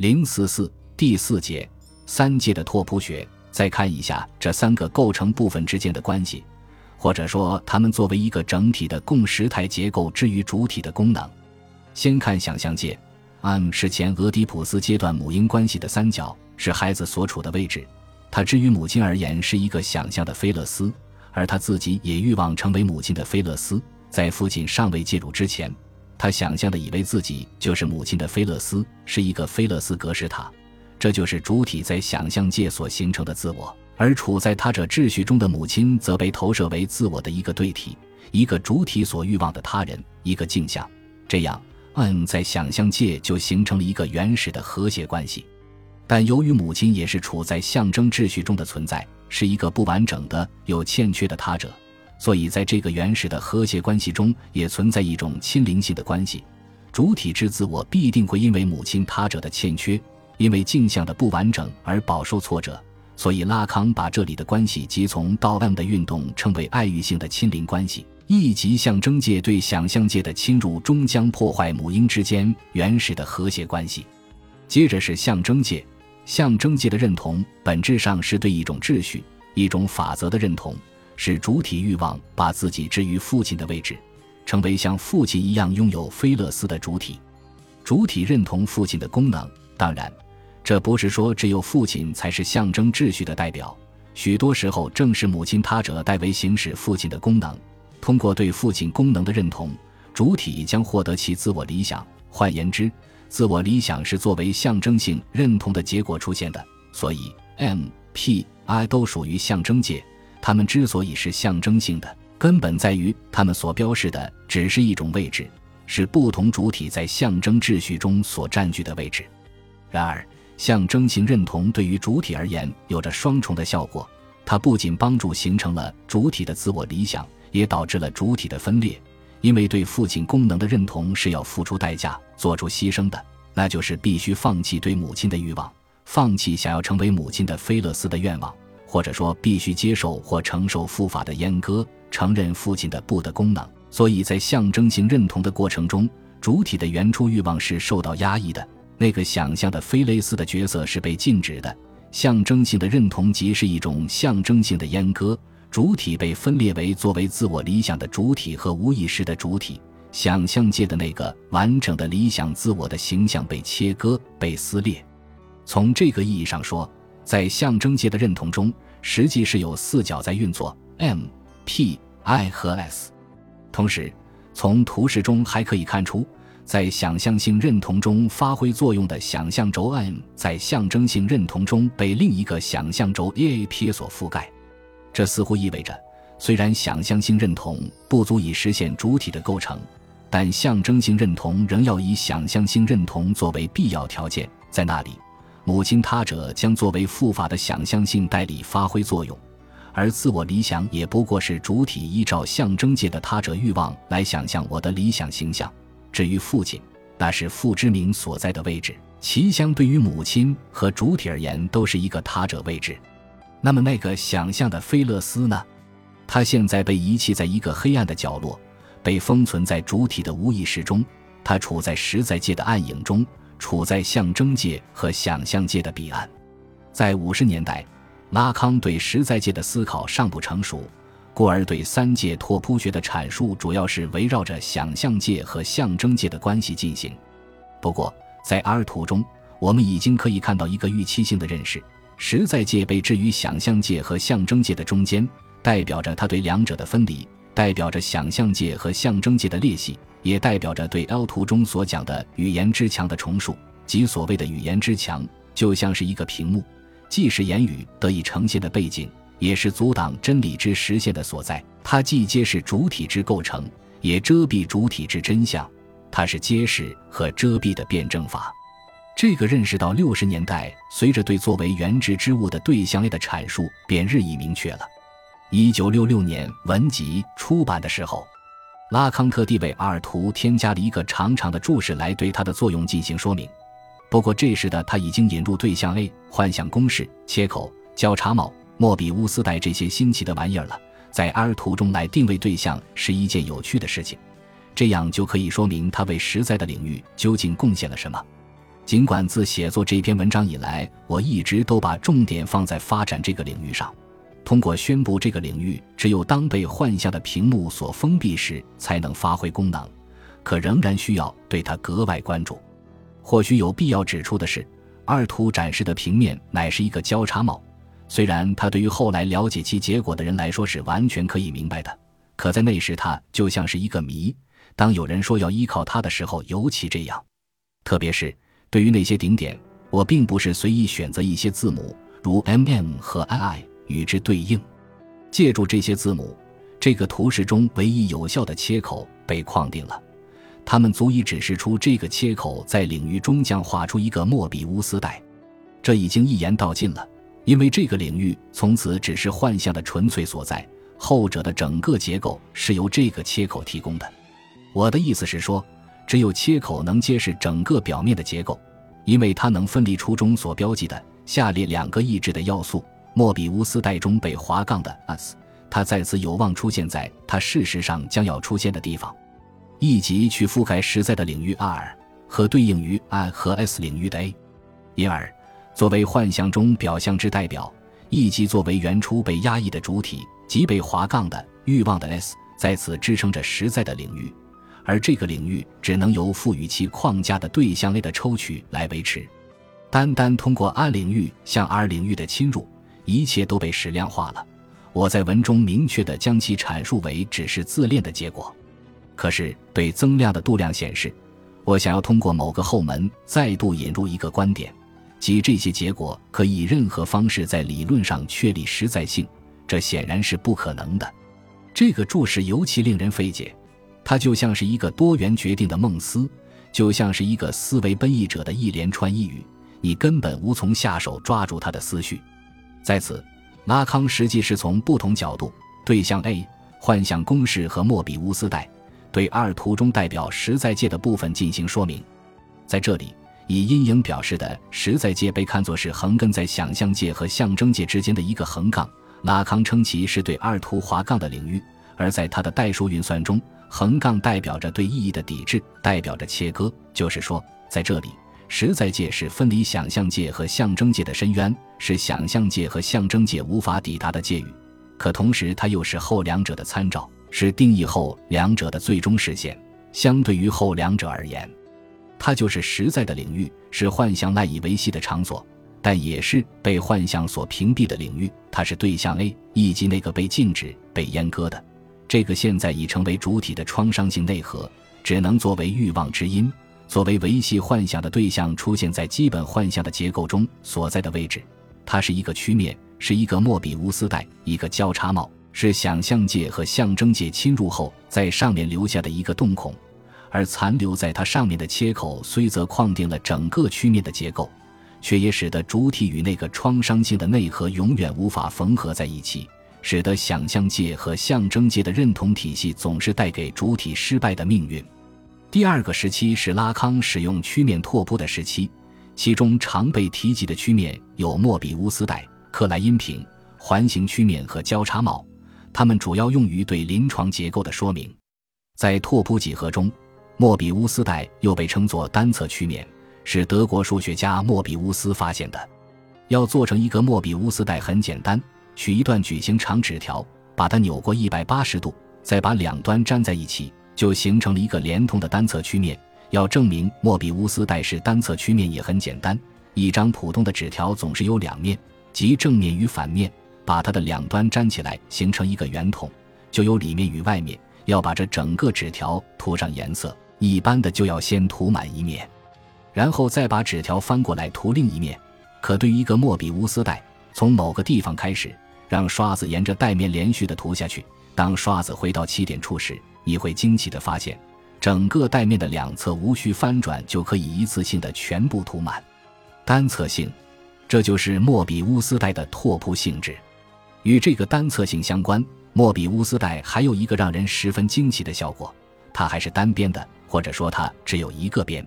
零四四第四节三界的拓扑学。再看一下这三个构成部分之间的关系，或者说它们作为一个整体的共识态结构之于主体的功能。先看想象界，M 是前俄狄浦斯阶段母婴关系的三角，是孩子所处的位置。他之于母亲而言是一个想象的菲勒斯，而他自己也欲望成为母亲的菲勒斯。在父亲尚未介入之前，他想象的以为自己就是母亲的菲勒斯，是一个菲勒斯格式塔。这就是主体在想象界所形成的自我，而处在他者秩序中的母亲则被投射为自我的一个对体，一个主体所欲望的他人，一个镜像。这样，N 在想象界就形成了一个原始的和谐关系。但由于母亲也是处在象征秩序中的存在，是一个不完整的、有欠缺的他者，所以在这个原始的和谐关系中，也存在一种亲灵性的关系。主体之自我必定会因为母亲他者的欠缺。因为镜像的不完整而饱受挫折，所以拉康把这里的关系即从到 M 的运动称为爱欲性的亲灵关系，亦即象征界对想象界的侵入终将破坏母婴之间原始的和谐关系。接着是象征界，象征界的认同本质上是对一种秩序、一种法则的认同，使主体欲望把自己置于父亲的位置，成为像父亲一样拥有菲勒斯的主体。主体认同父亲的功能，当然。这不是说只有父亲才是象征秩序的代表，许多时候正是母亲他者代为行使父亲的功能。通过对父亲功能的认同，主体将获得其自我理想。换言之，自我理想是作为象征性认同的结果出现的。所以，M、P、I 都属于象征界。它们之所以是象征性的，根本在于它们所标示的只是一种位置，是不同主体在象征秩序中所占据的位置。然而，象征性认同对于主体而言有着双重的效果，它不仅帮助形成了主体的自我理想，也导致了主体的分裂。因为对父亲功能的认同是要付出代价、做出牺牲的，那就是必须放弃对母亲的欲望，放弃想要成为母亲的菲勒斯的愿望，或者说必须接受或承受父法的阉割，承认父亲的不的功能。所以在象征性认同的过程中，主体的原初欲望是受到压抑的。那个想象的菲雷斯的角色是被禁止的，象征性的认同即是一种象征性的阉割，主体被分裂为作为自我理想的主体和无意识的主体，想象界的那个完整的理想自我的形象被切割、被撕裂。从这个意义上说，在象征界的认同中，实际是有四角在运作：M、P、I 和 S。同时，从图示中还可以看出。在想象性认同中发挥作用的想象轴 M，在象征性认同中被另一个想象轴 AAP 所覆盖。这似乎意味着，虽然想象性认同不足以实现主体的构成，但象征性认同仍要以想象性认同作为必要条件。在那里，母亲他者将作为复法的想象性代理发挥作用，而自我理想也不过是主体依照象征界的他者欲望来想象我的理想形象。至于父亲，那是父之名所在的位置，其相对于母亲和主体而言，都是一个他者位置。那么，那个想象的菲勒斯呢？他现在被遗弃在一个黑暗的角落，被封存在主体的无意识中。他处在实在界的暗影中，处在象征界和想象界的彼岸。在五十年代，拉康对实在界的思考尚不成熟。故而，对三界拓扑学的阐述主要是围绕着想象界和象征界的关系进行。不过，在 R 图中，我们已经可以看到一个预期性的认识：实在界被置于想象界和象征界的中间，代表着它对两者的分离，代表着想象界和象征界的裂隙，也代表着对 L 图中所讲的语言之墙的重塑。即所谓的语言之墙，就像是一个屏幕，既是言语得以呈现的背景。也是阻挡真理之实现的所在。它既揭示主体之构成，也遮蔽主体之真相。它是揭示和遮蔽的辩证法。这个认识到六十年代，随着对作为原质之物的对象类的阐述，便日益明确了。一九六六年文集出版的时候，拉康特地为阿尔图添加了一个长长的注释来对它的作用进行说明。不过这时的他已经引入对象 A、幻想公式、切口、交叉帽。莫比乌斯带这些新奇的玩意儿了，在阿尔图中来定位对象是一件有趣的事情，这样就可以说明他为实在的领域究竟贡献了什么。尽管自写作这篇文章以来，我一直都把重点放在发展这个领域上。通过宣布这个领域只有当被幻象的屏幕所封闭时才能发挥功能，可仍然需要对它格外关注。或许有必要指出的是，二图展示的平面乃是一个交叉帽。虽然它对于后来了解其结果的人来说是完全可以明白的，可在那时它就像是一个谜。当有人说要依靠它的时候，尤其这样。特别是对于那些顶点，我并不是随意选择一些字母，如 M M 和 I I 与之对应。借助这些字母，这个图示中唯一有效的切口被框定了，它们足以指示出这个切口在领域中将画出一个莫比乌斯带。这已经一言道尽了。因为这个领域从此只是幻象的纯粹所在，后者的整个结构是由这个切口提供的。我的意思是说，只有切口能揭示整个表面的结构，因为它能分离出中所标记的下列两个抑制的要素：莫比乌斯带中被划杠的 S，它再次有望出现在它事实上将要出现的地方，以及去覆盖实在的领域 R 和对应于 I 和 S 领域的 A，因而。作为幻象中表象之代表，以及作为原初被压抑的主体即被划杠的欲望的 S，在此支撑着实在的领域，而这个领域只能由赋予其框架的对象类的抽取来维持。单单通过 R 领域向 R 领域的侵入，一切都被矢量化了。我在文中明确地将其阐述为只是自恋的结果。可是对增量的度量显示，我想要通过某个后门再度引入一个观点。即这些结果可以任何方式在理论上确立实在性，这显然是不可能的。这个注释尤其令人费解，它就像是一个多元决定的梦思，就像是一个思维奔逸者的一连串呓语，你根本无从下手抓住他的思绪。在此，拉康实际是从不同角度对象 A 幻象公式和莫比乌斯带对二图中代表实在界的部分进行说明。在这里。以阴影表示的实在界被看作是横亘在想象界和象征界之间的一个横杠。拉康称其是对二图划杠的领域，而在他的代数运算中，横杠代表着对意义的抵制，代表着切割。就是说，在这里，实在界是分离想象界和象征界的深渊，是想象界和象征界无法抵达的界域。可同时，它又是后两者的参照，是定义后两者的最终实现。相对于后两者而言。它就是实在的领域，是幻象赖以维系的场所，但也是被幻象所屏蔽的领域。它是对象 A 以及那个被禁止、被阉割的，这个现在已成为主体的创伤性内核，只能作为欲望之因，作为维系幻想的对象，出现在基本幻象的结构中所在的位置。它是一个曲面，是一个莫比乌斯带，一个交叉帽，是想象界和象征界侵入后在上面留下的一个洞孔。而残留在它上面的切口，虽则框定了整个曲面的结构，却也使得主体与那个创伤性的内核永远无法缝合在一起，使得想象界和象征界的认同体系总是带给主体失败的命运。第二个时期是拉康使用曲面拓扑的时期，其中常被提及的曲面有莫比乌斯带、克莱因瓶、环形曲面和交叉帽，它们主要用于对临床结构的说明。在拓扑几何中。莫比乌斯带又被称作单侧曲面，是德国数学家莫比乌斯发现的。要做成一个莫比乌斯带很简单，取一段矩形长纸条，把它扭过一百八十度，再把两端粘在一起，就形成了一个连通的单侧曲面。要证明莫比乌斯带是单侧曲面也很简单，一张普通的纸条总是有两面，即正面与反面，把它的两端粘起来形成一个圆筒，就有里面与外面。要把这整个纸条涂上颜色。一般的就要先涂满一面，然后再把纸条翻过来涂另一面。可对于一个莫比乌斯带，从某个地方开始，让刷子沿着带面连续的涂下去。当刷子回到起点处时，你会惊奇的发现，整个带面的两侧无需翻转就可以一次性的全部涂满。单侧性，这就是莫比乌斯带的拓扑性质。与这个单侧性相关，莫比乌斯带还有一个让人十分惊奇的效果，它还是单边的。或者说它只有一个边。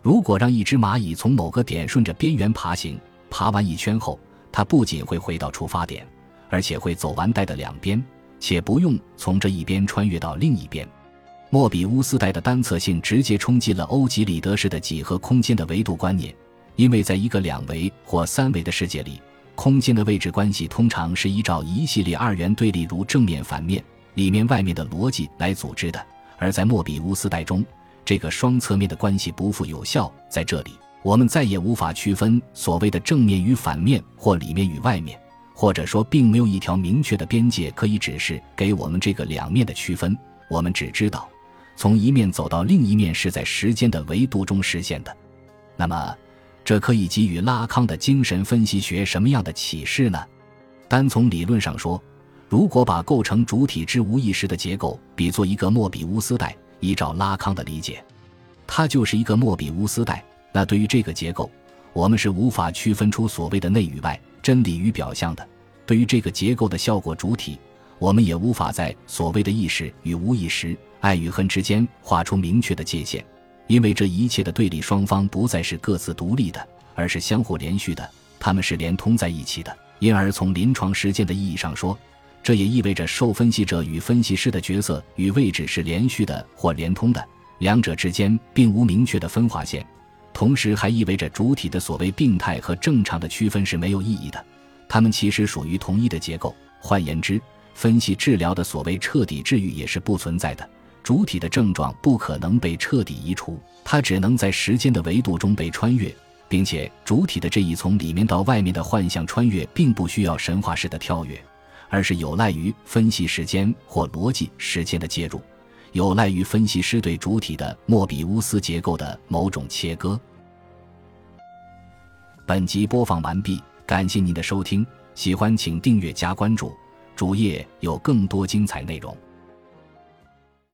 如果让一只蚂蚁从某个点顺着边缘爬行，爬完一圈后，它不仅会回到出发点，而且会走完带的两边，且不用从这一边穿越到另一边。莫比乌斯带的单侧性直接冲击了欧几里得式的几何空间的维度观念，因为在一个两维或三维的世界里，空间的位置关系通常是依照一系列二元对立，如正面、反面、里面、外面的逻辑来组织的。而在莫比乌斯带中，这个双侧面的关系不复有效。在这里，我们再也无法区分所谓的正面与反面，或里面与外面，或者说，并没有一条明确的边界可以指示给我们这个两面的区分。我们只知道。从一面走到另一面是在时间的维度中实现的，那么，这可以给予拉康的精神分析学什么样的启示呢？单从理论上说，如果把构成主体之无意识的结构比作一个莫比乌斯带，依照拉康的理解，它就是一个莫比乌斯带。那对于这个结构，我们是无法区分出所谓的内与外、真理与表象的。对于这个结构的效果主体，我们也无法在所谓的意识与无意识。爱与恨之间画出明确的界限，因为这一切的对立双方不再是各自独立的，而是相互连续的，他们是连通在一起的。因而，从临床实践的意义上说，这也意味着受分析者与分析师的角色与位置是连续的或连通的，两者之间并无明确的分化线。同时，还意味着主体的所谓病态和正常的区分是没有意义的，它们其实属于同一的结构。换言之，分析治疗的所谓彻底治愈也是不存在的。主体的症状不可能被彻底移除，它只能在时间的维度中被穿越，并且主体的这一从里面到外面的幻象穿越，并不需要神话式的跳跃，而是有赖于分析时间或逻辑时间的介入，有赖于分析师对主体的莫比乌斯结构的某种切割。本集播放完毕，感谢您的收听，喜欢请订阅加关注，主页有更多精彩内容。